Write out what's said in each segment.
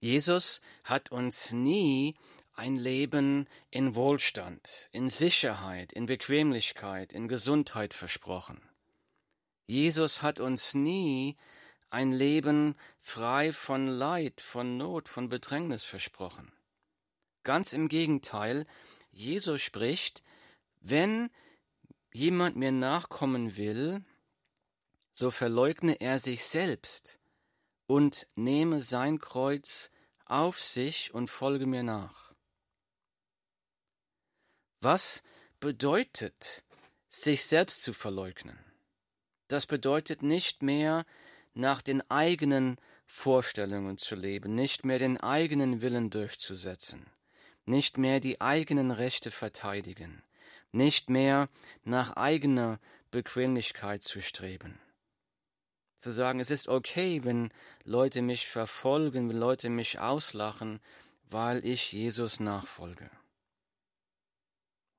Jesus hat uns nie ein Leben in Wohlstand, in Sicherheit, in Bequemlichkeit, in Gesundheit versprochen. Jesus hat uns nie ein Leben frei von Leid, von Not, von Bedrängnis versprochen. Ganz im Gegenteil, Jesus spricht, wenn jemand mir nachkommen will, so verleugne er sich selbst und nehme sein Kreuz auf sich und folge mir nach. Was bedeutet, sich selbst zu verleugnen? Das bedeutet nicht mehr nach den eigenen Vorstellungen zu leben, nicht mehr den eigenen Willen durchzusetzen, nicht mehr die eigenen Rechte verteidigen, nicht mehr nach eigener Bequemlichkeit zu streben. Zu sagen, es ist okay, wenn Leute mich verfolgen, wenn Leute mich auslachen, weil ich Jesus nachfolge.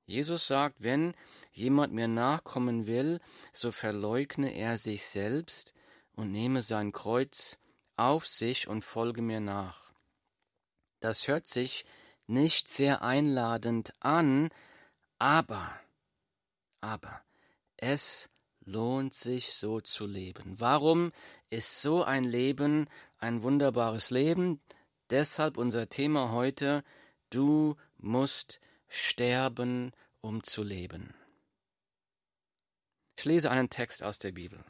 Jesus sagt, wenn jemand mir nachkommen will, so verleugne er sich selbst und nehme sein Kreuz auf sich und folge mir nach. Das hört sich nicht sehr einladend an, aber, aber, es lohnt sich so zu leben. Warum ist so ein Leben ein wunderbares Leben? Deshalb unser Thema heute, du musst sterben, um zu leben. Ich lese einen Text aus der Bibel.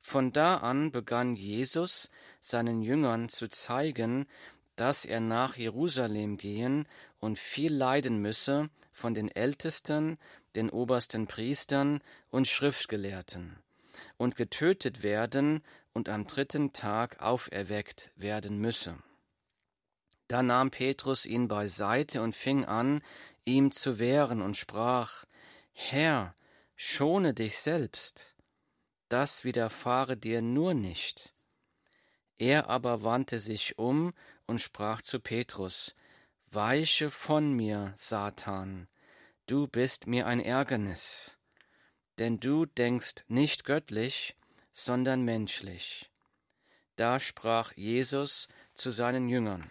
Von da an begann Jesus seinen Jüngern zu zeigen, dass er nach Jerusalem gehen und viel leiden müsse von den Ältesten, den obersten Priestern und Schriftgelehrten, und getötet werden und am dritten Tag auferweckt werden müsse. Da nahm Petrus ihn beiseite und fing an, ihm zu wehren und sprach, Herr, schone dich selbst, das widerfahre dir nur nicht. Er aber wandte sich um und sprach zu Petrus, Weiche von mir, Satan, du bist mir ein Ärgernis, denn du denkst nicht göttlich, sondern menschlich. Da sprach Jesus zu seinen Jüngern,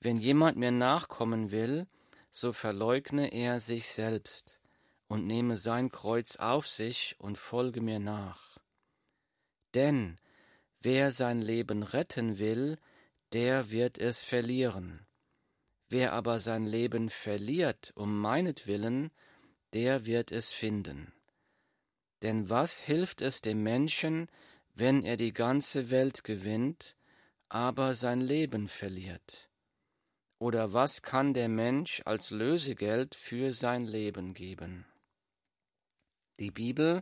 Wenn jemand mir nachkommen will, so verleugne er sich selbst und nehme sein Kreuz auf sich und folge mir nach. Denn wer sein Leben retten will, der wird es verlieren. Wer aber sein Leben verliert um meinetwillen, der wird es finden. Denn was hilft es dem Menschen, wenn er die ganze Welt gewinnt, aber sein Leben verliert? Oder was kann der Mensch als Lösegeld für sein Leben geben? Die Bibel,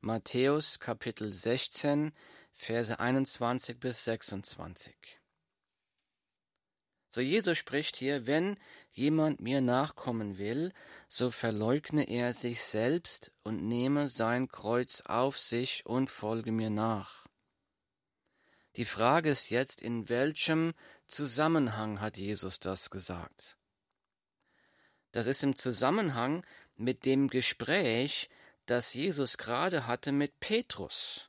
Matthäus Kapitel 16, Verse 21 bis 26. So Jesus spricht hier, wenn jemand mir nachkommen will, so verleugne er sich selbst und nehme sein Kreuz auf sich und folge mir nach. Die Frage ist jetzt, in welchem Zusammenhang hat Jesus das gesagt? Das ist im Zusammenhang mit dem Gespräch, das Jesus gerade hatte mit Petrus.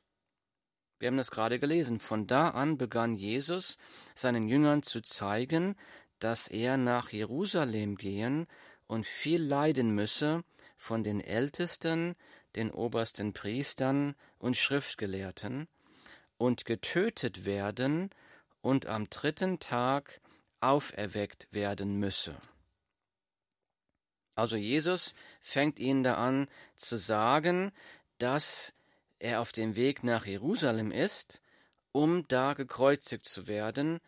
Wir haben das gerade gelesen. Von da an begann Jesus seinen Jüngern zu zeigen, dass er nach Jerusalem gehen und viel leiden müsse von den Ältesten, den obersten Priestern und Schriftgelehrten, und getötet werden und am dritten Tag auferweckt werden müsse. Also Jesus fängt ihnen da an zu sagen, dass er auf dem Weg nach Jerusalem ist, um da gekreuzigt zu werden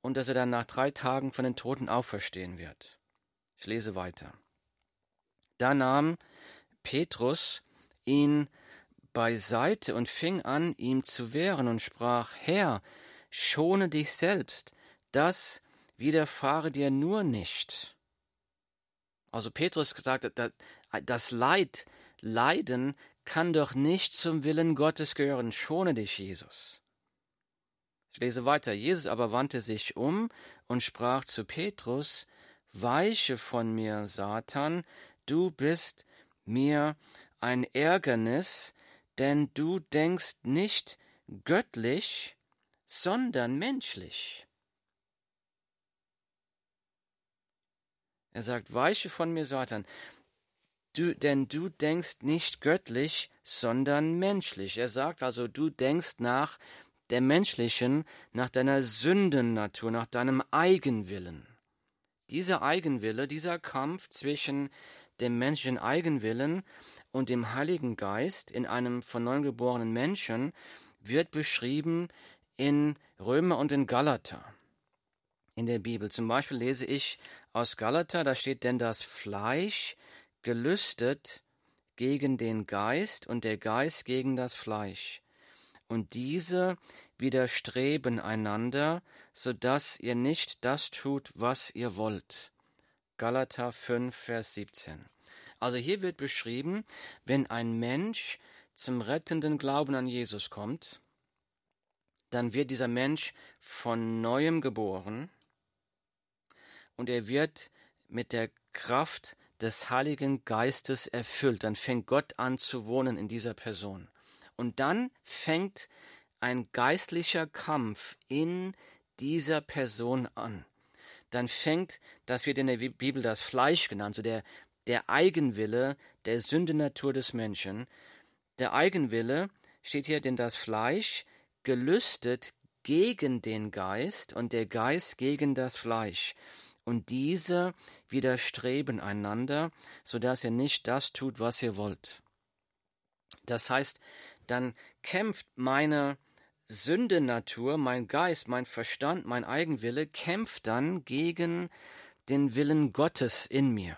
und dass er dann nach drei Tagen von den Toten auferstehen wird. Ich lese weiter. Da nahm Petrus ihn beiseite und fing an, ihm zu wehren und sprach, Herr, schone dich selbst, das widerfahre dir nur nicht. Also Petrus gesagt, das Leid, Leiden kann doch nicht zum Willen Gottes gehören. Schone dich, Jesus. Ich lese weiter. Jesus aber wandte sich um und sprach zu Petrus, Weiche von mir, Satan, du bist mir ein Ärgernis, denn du denkst nicht göttlich, sondern menschlich. Er sagt, weiche von mir, Satan du, denn du denkst nicht göttlich, sondern menschlich. Er sagt also, du denkst nach der menschlichen, nach deiner Sündennatur, nach deinem Eigenwillen. Dieser Eigenwille, dieser Kampf zwischen dem menschlichen Eigenwillen und dem Heiligen Geist in einem von neuem geborenen Menschen wird beschrieben in Römer und in Galater in der Bibel. Zum Beispiel lese ich aus Galater, da steht, denn das Fleisch gelüstet gegen den Geist und der Geist gegen das Fleisch. Und diese widerstreben einander, so dass ihr nicht das tut, was ihr wollt. Galater 5, Vers 17. Also hier wird beschrieben, wenn ein Mensch zum rettenden Glauben an Jesus kommt, dann wird dieser Mensch von neuem geboren und er wird mit der Kraft des Heiligen Geistes erfüllt. Dann fängt Gott an zu wohnen in dieser Person. Und dann fängt ein geistlicher Kampf in dieser Person an. Dann fängt, das wird in der Bibel das Fleisch genannt, so der, der Eigenwille der Sündenatur des Menschen. Der Eigenwille steht hier, denn das Fleisch gelüstet gegen den Geist und der Geist gegen das Fleisch und diese widerstreben einander, so dass ihr nicht das tut, was ihr wollt. Das heißt, dann kämpft meine Sündenatur, mein Geist, mein Verstand, mein Eigenwille, kämpft dann gegen den Willen Gottes in mir.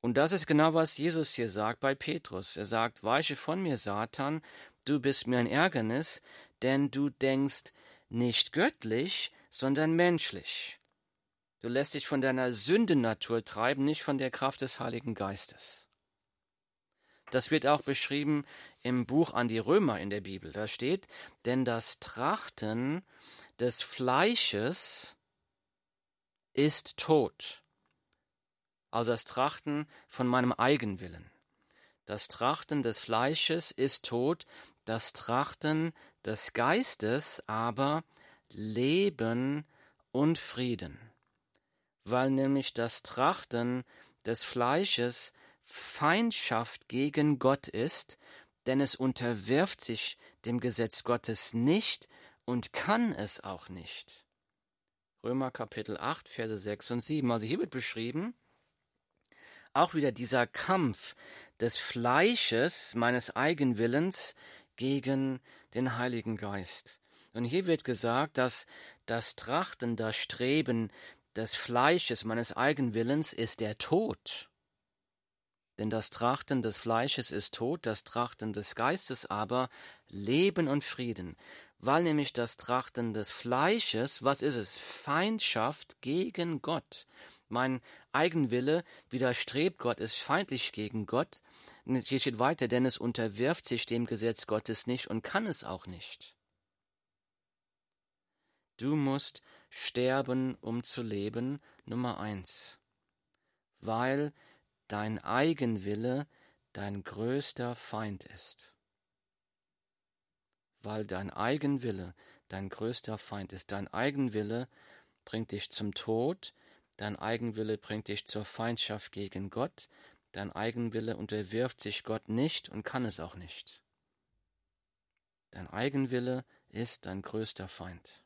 Und das ist genau, was Jesus hier sagt bei Petrus. Er sagt, weiche von mir, Satan, du bist mir ein Ärgernis, denn du denkst nicht göttlich, sondern menschlich. Du lässt dich von deiner Sündennatur treiben, nicht von der Kraft des Heiligen Geistes. Das wird auch beschrieben im Buch an die Römer in der Bibel. Da steht, denn das Trachten des Fleisches ist tot. Also das Trachten von meinem Eigenwillen. Das Trachten des Fleisches ist tot, das Trachten des Geistes aber Leben und Frieden weil nämlich das Trachten des Fleisches Feindschaft gegen Gott ist, denn es unterwirft sich dem Gesetz Gottes nicht und kann es auch nicht. Römer Kapitel 8, Verse 6 und 7. Also hier wird beschrieben, auch wieder dieser Kampf des Fleisches, meines Eigenwillens gegen den Heiligen Geist. Und hier wird gesagt, dass das Trachten, das Streben des Fleisches, meines Eigenwillens, ist der Tod. Denn das Trachten des Fleisches ist Tod, das Trachten des Geistes aber Leben und Frieden. Weil nämlich das Trachten des Fleisches, was ist es? Feindschaft gegen Gott. Mein Eigenwille widerstrebt Gott, ist feindlich gegen Gott. Hier steht weiter, denn es unterwirft sich dem Gesetz Gottes nicht und kann es auch nicht. Du musst sterben, um zu leben, Nummer eins. Weil dein Eigenwille dein größter Feind ist. Weil dein Eigenwille dein größter Feind ist. Dein Eigenwille bringt dich zum Tod, dein Eigenwille bringt dich zur Feindschaft gegen Gott, dein Eigenwille unterwirft sich Gott nicht und kann es auch nicht. Dein Eigenwille ist dein größter Feind.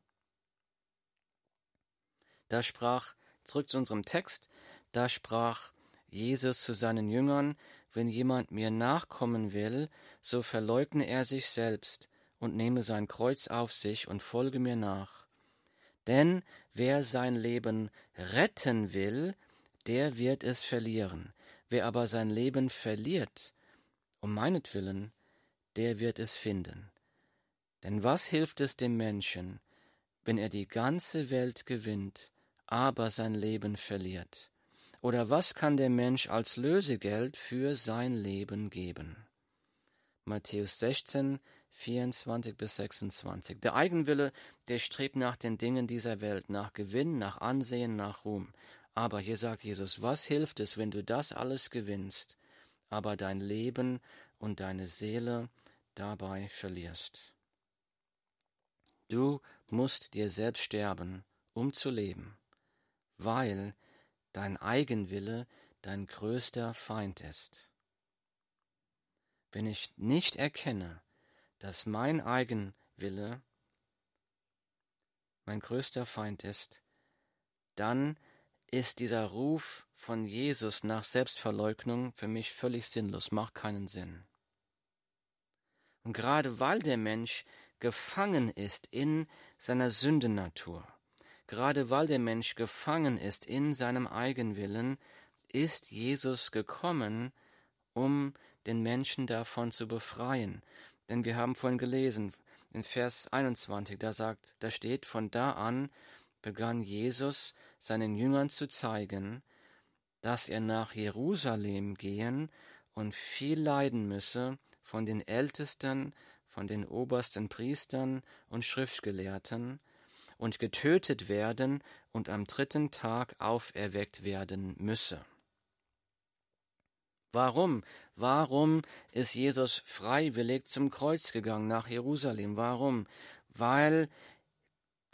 Da sprach, zurück zu unserem Text, da sprach Jesus zu seinen Jüngern, wenn jemand mir nachkommen will, so verleugne er sich selbst und nehme sein Kreuz auf sich und folge mir nach. Denn wer sein Leben retten will, der wird es verlieren. Wer aber sein Leben verliert, um meinetwillen, der wird es finden. Denn was hilft es dem Menschen, wenn er die ganze Welt gewinnt aber sein Leben verliert? Oder was kann der Mensch als Lösegeld für sein Leben geben? Matthäus 16, 24 bis 26. Der Eigenwille, der strebt nach den Dingen dieser Welt, nach Gewinn, nach Ansehen, nach Ruhm. Aber hier sagt Jesus, was hilft es, wenn du das alles gewinnst, aber dein Leben und deine Seele dabei verlierst? Du musst dir selbst sterben, um zu leben weil dein Eigenwille dein größter Feind ist. Wenn ich nicht erkenne, dass mein Eigenwille mein größter Feind ist, dann ist dieser Ruf von Jesus nach Selbstverleugnung für mich völlig sinnlos, macht keinen Sinn. Und gerade weil der Mensch gefangen ist in seiner Sündennatur, gerade weil der Mensch gefangen ist in seinem Eigenwillen, ist Jesus gekommen, um den Menschen davon zu befreien. Denn wir haben vorhin gelesen, in Vers 21, da sagt, da steht, von da an begann Jesus seinen Jüngern zu zeigen, dass er nach Jerusalem gehen und viel leiden müsse von den Ältesten, von den obersten Priestern und Schriftgelehrten und getötet werden und am dritten Tag auferweckt werden müsse. Warum? Warum ist Jesus freiwillig zum Kreuz gegangen nach Jerusalem? Warum? Weil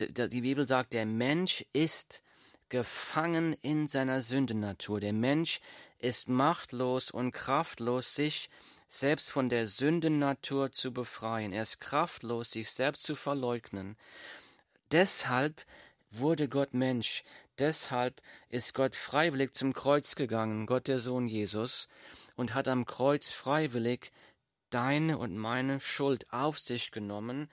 die Bibel sagt, der Mensch ist gefangen in seiner Sündennatur. Der Mensch ist machtlos und kraftlos, sich selbst von der Sündennatur zu befreien. Er ist kraftlos, sich selbst zu verleugnen. Deshalb wurde Gott Mensch. Deshalb ist Gott freiwillig zum Kreuz gegangen, Gott der Sohn Jesus, und hat am Kreuz freiwillig deine und meine Schuld auf sich genommen,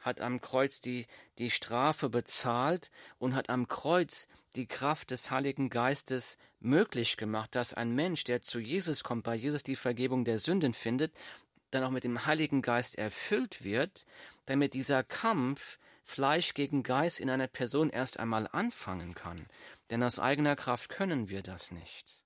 hat am Kreuz die, die Strafe bezahlt und hat am Kreuz die Kraft des Heiligen Geistes möglich gemacht, dass ein Mensch, der zu Jesus kommt, bei Jesus die Vergebung der Sünden findet, dann auch mit dem Heiligen Geist erfüllt wird, damit dieser Kampf Fleisch gegen Geist in einer Person erst einmal anfangen kann. Denn aus eigener Kraft können wir das nicht.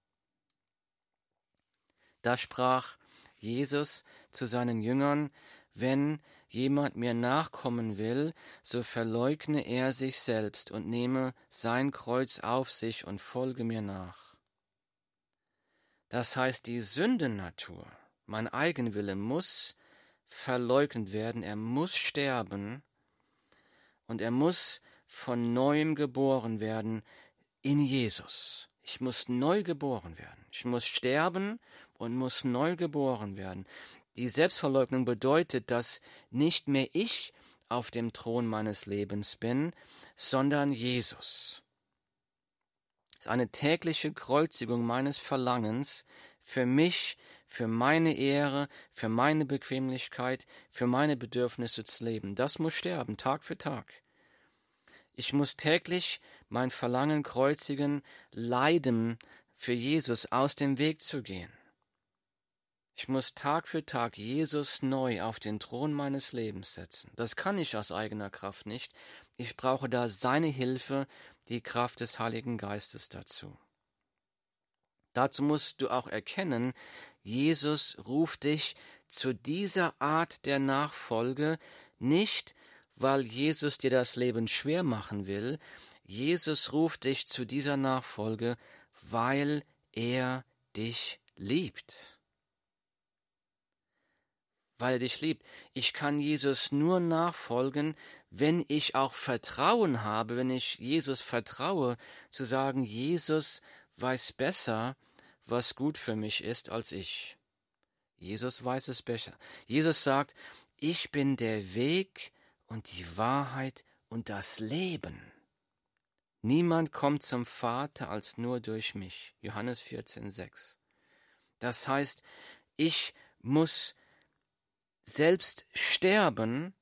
Da sprach Jesus zu seinen Jüngern, wenn jemand mir nachkommen will, so verleugne er sich selbst und nehme sein Kreuz auf sich und folge mir nach. Das heißt, die Sündennatur, mein Eigenwille muss verleugnet werden, er muss sterben und er muss von neuem geboren werden in Jesus. Ich muss neu geboren werden. Ich muss sterben und muss neu geboren werden. Die Selbstverleugnung bedeutet, dass nicht mehr ich auf dem Thron meines Lebens bin, sondern Jesus. Es ist eine tägliche Kreuzigung meines Verlangens für mich, für meine Ehre, für meine Bequemlichkeit, für meine Bedürfnisse zu leben. Das muss sterben, Tag für Tag. Ich muss täglich mein Verlangen kreuzigen, leiden, für Jesus aus dem Weg zu gehen. Ich muss Tag für Tag Jesus neu auf den Thron meines Lebens setzen. Das kann ich aus eigener Kraft nicht. Ich brauche da seine Hilfe, die Kraft des Heiligen Geistes dazu. Dazu musst du auch erkennen, Jesus ruft dich zu dieser Art der Nachfolge nicht, weil Jesus dir das Leben schwer machen will, Jesus ruft dich zu dieser Nachfolge, weil er dich liebt weil er dich liebt. Ich kann Jesus nur nachfolgen, wenn ich auch Vertrauen habe, wenn ich Jesus vertraue, zu sagen, Jesus weiß besser, was gut für mich ist, als ich. Jesus weiß es besser. Jesus sagt, ich bin der Weg und die Wahrheit und das Leben. Niemand kommt zum Vater als nur durch mich. Johannes 14, 6. Das heißt, ich muss selbst sterben,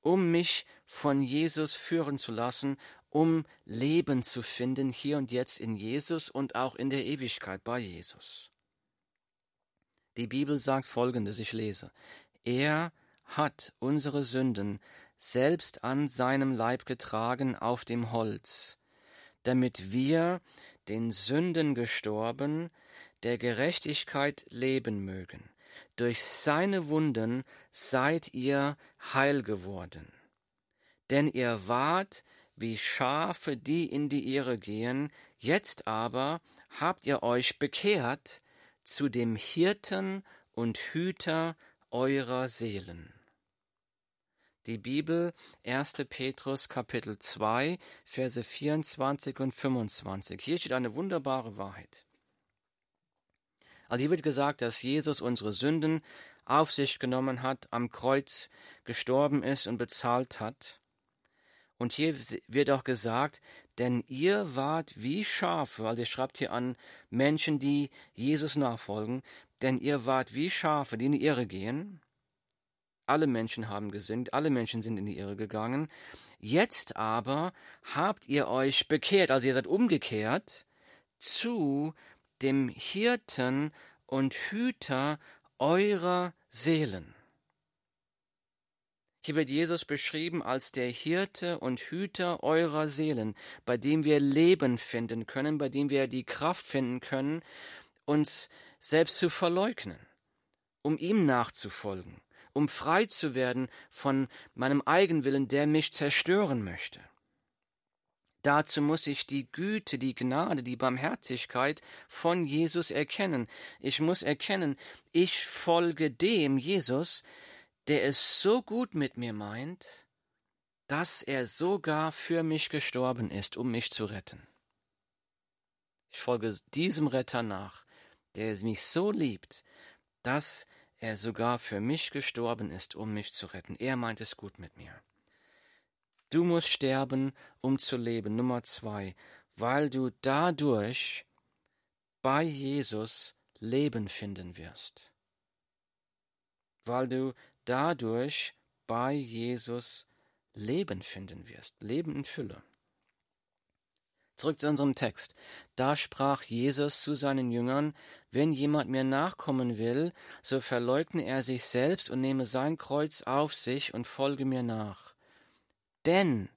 um mich von Jesus führen zu lassen, um Leben zu finden hier und jetzt in Jesus und auch in der Ewigkeit bei Jesus. Die Bibel sagt folgendes, ich lese, er hat unsere Sünden selbst an seinem Leib getragen auf dem Holz, damit wir, den Sünden gestorben, der Gerechtigkeit leben mögen. Durch seine Wunden seid ihr heil geworden. Denn ihr wart wie Schafe, die in die Irre gehen, jetzt aber habt ihr euch bekehrt zu dem Hirten und Hüter eurer Seelen. Die Bibel 1. Petrus Kapitel 2, Verse 24 und 25. Hier steht eine wunderbare Wahrheit. Also hier wird gesagt, dass Jesus unsere Sünden auf sich genommen hat, am Kreuz gestorben ist und bezahlt hat. Und hier wird auch gesagt, denn ihr wart wie Schafe, also ihr schreibt hier an Menschen, die Jesus nachfolgen, denn ihr wart wie Schafe, die in die Irre gehen. Alle Menschen haben gesündigt, alle Menschen sind in die Irre gegangen. Jetzt aber habt ihr euch bekehrt, also ihr seid umgekehrt, zu dem Hirten und Hüter eurer Seelen. Hier wird Jesus beschrieben als der Hirte und Hüter eurer Seelen, bei dem wir Leben finden können, bei dem wir die Kraft finden können, uns selbst zu verleugnen, um ihm nachzufolgen, um frei zu werden von meinem Eigenwillen, der mich zerstören möchte. Dazu muss ich die Güte, die Gnade, die Barmherzigkeit von Jesus erkennen. Ich muss erkennen, ich folge dem Jesus, der es so gut mit mir meint, dass er sogar für mich gestorben ist, um mich zu retten. Ich folge diesem Retter nach, der mich so liebt, dass er sogar für mich gestorben ist, um mich zu retten. Er meint es gut mit mir. Du musst sterben, um zu leben. Nummer zwei, weil du dadurch bei Jesus Leben finden wirst. Weil du dadurch bei Jesus Leben finden wirst. Leben in Fülle. Zurück zu unserem Text. Da sprach Jesus zu seinen Jüngern, wenn jemand mir nachkommen will, so verleugne er sich selbst und nehme sein Kreuz auf sich und folge mir nach. Denn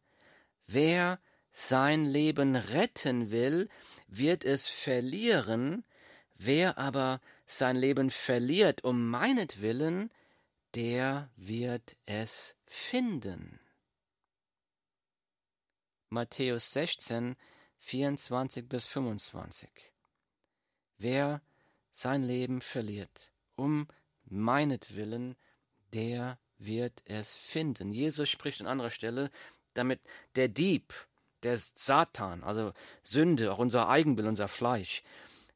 wer sein Leben retten will, wird es verlieren, wer aber sein Leben verliert um meinetwillen, der wird es finden. Matthäus 16, 24 bis 25. Wer sein Leben verliert, um meinetwillen, der wird es finden. Jesus spricht an anderer Stelle, damit der Dieb, der Satan, also Sünde, auch unser Eigenbild, unser Fleisch,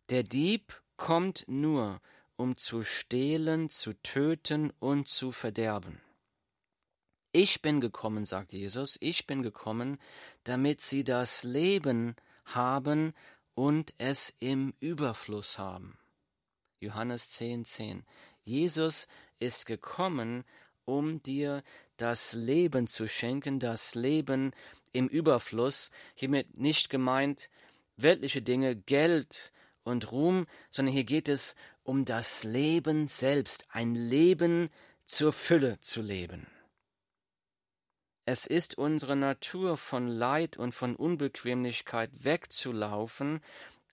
der Dieb kommt nur, um zu stehlen, zu töten und zu verderben. Ich bin gekommen, sagt Jesus, ich bin gekommen, damit sie das Leben haben und es im Überfluss haben. Johannes 10, 10. Jesus ist gekommen, um dir das Leben zu schenken, das Leben im Überfluss, hiermit nicht gemeint weltliche Dinge, Geld und Ruhm, sondern hier geht es um das Leben selbst, ein Leben zur Fülle zu leben. Es ist unsere Natur, von Leid und von Unbequemlichkeit wegzulaufen,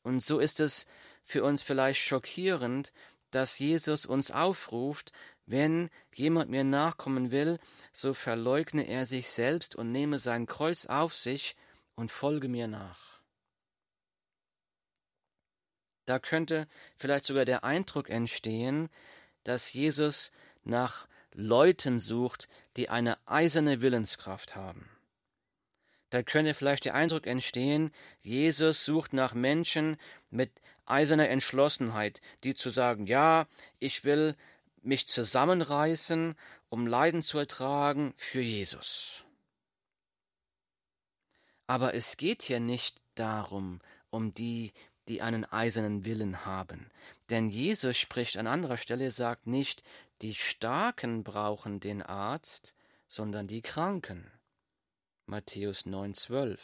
und so ist es für uns vielleicht schockierend, dass Jesus uns aufruft, wenn jemand mir nachkommen will, so verleugne er sich selbst und nehme sein Kreuz auf sich und folge mir nach. Da könnte vielleicht sogar der Eindruck entstehen, dass Jesus nach Leuten sucht, die eine eiserne Willenskraft haben. Da könnte vielleicht der Eindruck entstehen, Jesus sucht nach Menschen mit eiserner Entschlossenheit, die zu sagen, ja, ich will mich zusammenreißen, um Leiden zu ertragen für Jesus. Aber es geht hier nicht darum, um die, die einen eisernen Willen haben. Denn Jesus spricht an anderer Stelle, sagt nicht, die Starken brauchen den Arzt, sondern die Kranken. Matthäus 9,12.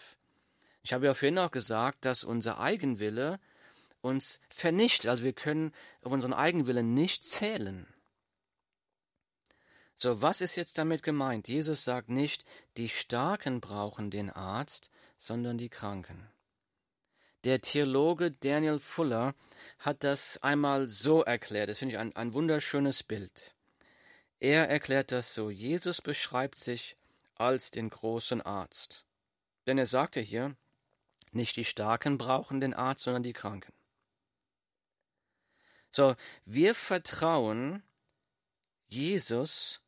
Ich habe ja vorhin auch gesagt, dass unser Eigenwille uns vernichtet. Also wir können auf unseren Eigenwillen nicht zählen. So, was ist jetzt damit gemeint? Jesus sagt nicht, die Starken brauchen den Arzt, sondern die Kranken. Der Theologe Daniel Fuller hat das einmal so erklärt. Das finde ich ein, ein wunderschönes Bild. Er erklärt das so. Jesus beschreibt sich als den großen Arzt. Denn er sagte hier, nicht die Starken brauchen den Arzt, sondern die Kranken. So, wir vertrauen Jesus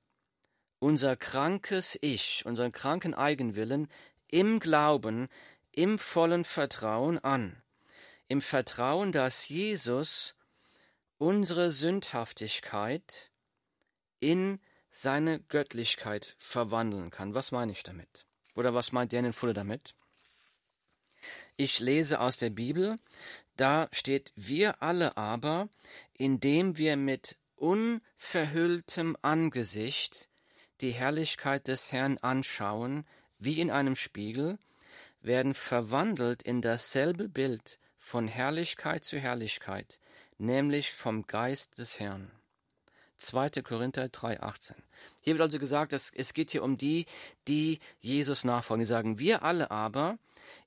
unser krankes Ich, unseren kranken Eigenwillen im Glauben, im vollen Vertrauen an, im Vertrauen, dass Jesus unsere Sündhaftigkeit in seine Göttlichkeit verwandeln kann. Was meine ich damit? Oder was meint Daniel Fuller damit? Ich lese aus der Bibel, da steht, wir alle aber, indem wir mit unverhülltem Angesicht die Herrlichkeit des Herrn anschauen, wie in einem Spiegel, werden verwandelt in dasselbe Bild von Herrlichkeit zu Herrlichkeit, nämlich vom Geist des Herrn. 2. Korinther 3,18. Hier wird also gesagt, dass es geht hier um die, die Jesus nachfolgen. Die sagen, wir alle aber,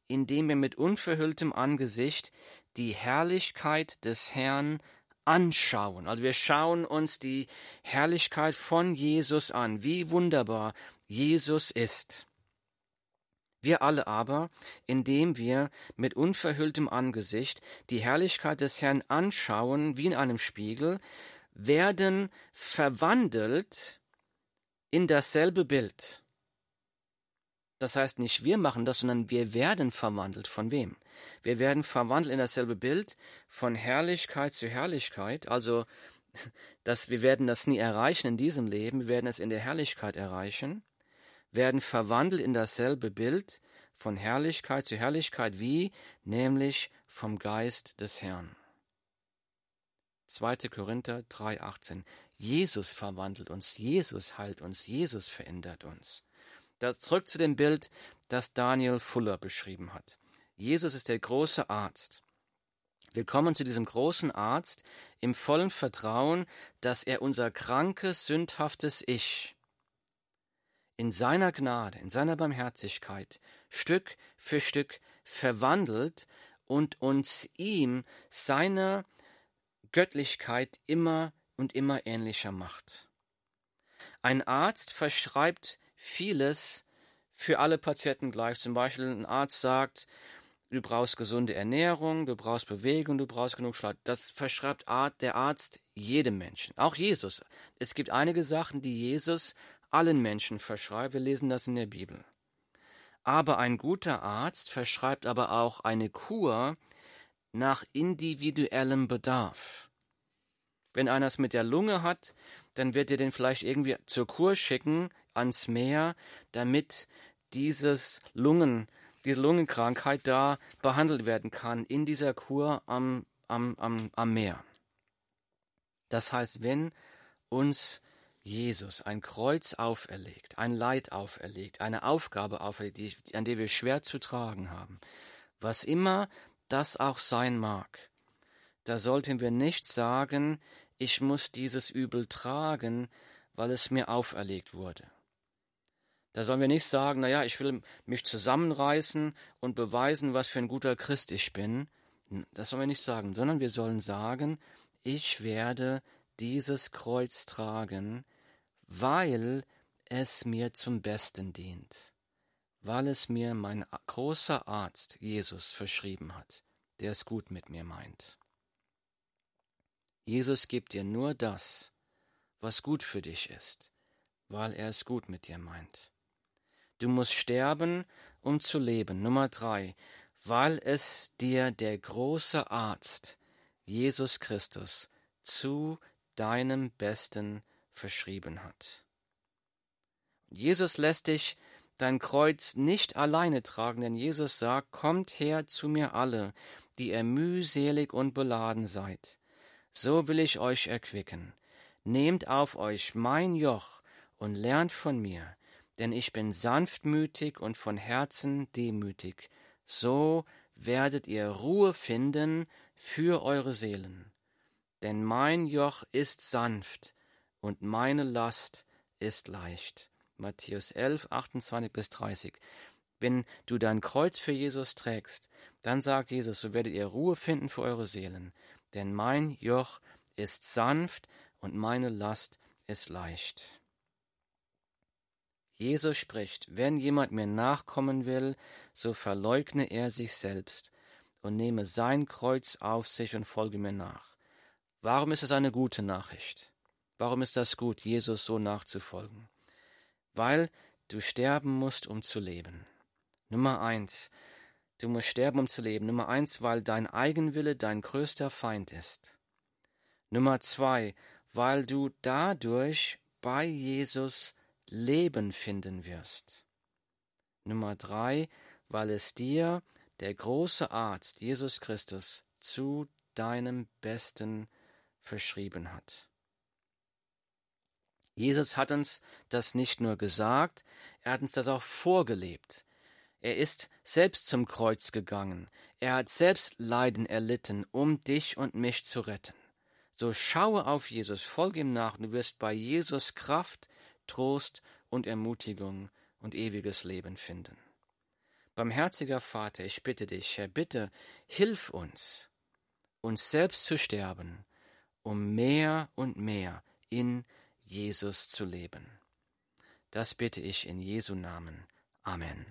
indem wir mit unverhülltem Angesicht die Herrlichkeit des Herrn anschauen. Also wir schauen uns die Herrlichkeit von Jesus an, wie wunderbar Jesus ist. Wir alle aber, indem wir mit unverhülltem Angesicht die Herrlichkeit des Herrn anschauen, wie in einem Spiegel, werden verwandelt in dasselbe Bild. Das heißt nicht wir machen das, sondern wir werden verwandelt. Von wem? Wir werden verwandelt in dasselbe Bild von Herrlichkeit zu Herrlichkeit. Also, dass wir werden das nie erreichen in diesem Leben, wir werden es in der Herrlichkeit erreichen werden verwandelt in dasselbe Bild von Herrlichkeit zu Herrlichkeit wie, nämlich vom Geist des Herrn. 2. Korinther 3,18. Jesus verwandelt uns, Jesus heilt uns, Jesus verändert uns. Das zurück zu dem Bild, das Daniel Fuller beschrieben hat. Jesus ist der große Arzt. Wir kommen zu diesem großen Arzt im vollen Vertrauen, dass er unser krankes, sündhaftes Ich in seiner Gnade, in seiner Barmherzigkeit Stück für Stück verwandelt und uns ihm seiner Göttlichkeit immer und immer ähnlicher macht. Ein Arzt verschreibt vieles für alle Patienten gleich. Zum Beispiel ein Arzt sagt, du brauchst gesunde Ernährung, du brauchst Bewegung, du brauchst genug Schlaf. Das verschreibt der Arzt jedem Menschen, auch Jesus. Es gibt einige Sachen, die Jesus allen Menschen verschreibt. Wir lesen das in der Bibel. Aber ein guter Arzt verschreibt aber auch eine Kur nach individuellem Bedarf. Wenn einer es mit der Lunge hat, dann wird er den vielleicht irgendwie zur Kur schicken ans Meer, damit dieses Lungen, diese Lungenkrankheit da behandelt werden kann in dieser Kur am, am, am, am Meer. Das heißt, wenn uns Jesus ein Kreuz auferlegt, ein Leid auferlegt, eine Aufgabe auferlegt, an der wir schwer zu tragen haben, was immer das auch sein mag, da sollten wir nicht sagen, ich muss dieses Übel tragen, weil es mir auferlegt wurde. Da sollen wir nicht sagen, naja, ich will mich zusammenreißen und beweisen, was für ein guter Christ ich bin. Das sollen wir nicht sagen, sondern wir sollen sagen, ich werde dieses Kreuz tragen, weil es mir zum Besten dient, weil es mir mein großer Arzt Jesus verschrieben hat, der es gut mit mir meint. Jesus gibt dir nur das, was gut für dich ist, weil er es gut mit dir meint. Du musst sterben, um zu leben. Nummer drei, weil es dir der große Arzt, Jesus Christus, zu deinem Besten verschrieben hat. Jesus lässt dich dein Kreuz nicht alleine tragen, denn Jesus sagt, kommt her zu mir alle, die ihr mühselig und beladen seid. So will ich euch erquicken. Nehmt auf euch mein Joch und lernt von mir, denn ich bin sanftmütig und von Herzen demütig. So werdet ihr Ruhe finden für eure Seelen. Denn mein Joch ist sanft und meine Last ist leicht. Matthäus 11, 28 bis 30. Wenn du dein Kreuz für Jesus trägst, dann sagt Jesus, so werdet ihr Ruhe finden für eure Seelen, denn mein Joch ist sanft und meine Last ist leicht. Jesus spricht, wenn jemand mir nachkommen will, so verleugne er sich selbst und nehme sein Kreuz auf sich und folge mir nach. Warum ist es eine gute Nachricht? Warum ist das gut, Jesus so nachzufolgen? weil du sterben musst, um zu leben. Nummer eins, du musst sterben, um zu leben. Nummer eins, weil dein Eigenwille dein größter Feind ist. Nummer zwei, weil du dadurch bei Jesus Leben finden wirst. Nummer drei, weil es dir der große Arzt Jesus Christus zu deinem Besten verschrieben hat. Jesus hat uns das nicht nur gesagt, er hat uns das auch vorgelebt. Er ist selbst zum Kreuz gegangen, er hat selbst Leiden erlitten, um dich und mich zu retten. So schaue auf Jesus, folge ihm nach, und du wirst bei Jesus Kraft, Trost und Ermutigung und ewiges Leben finden. Barmherziger Vater, ich bitte dich, Herr, bitte hilf uns, uns selbst zu sterben, um mehr und mehr in Jesus zu leben. Das bitte ich in Jesu Namen. Amen.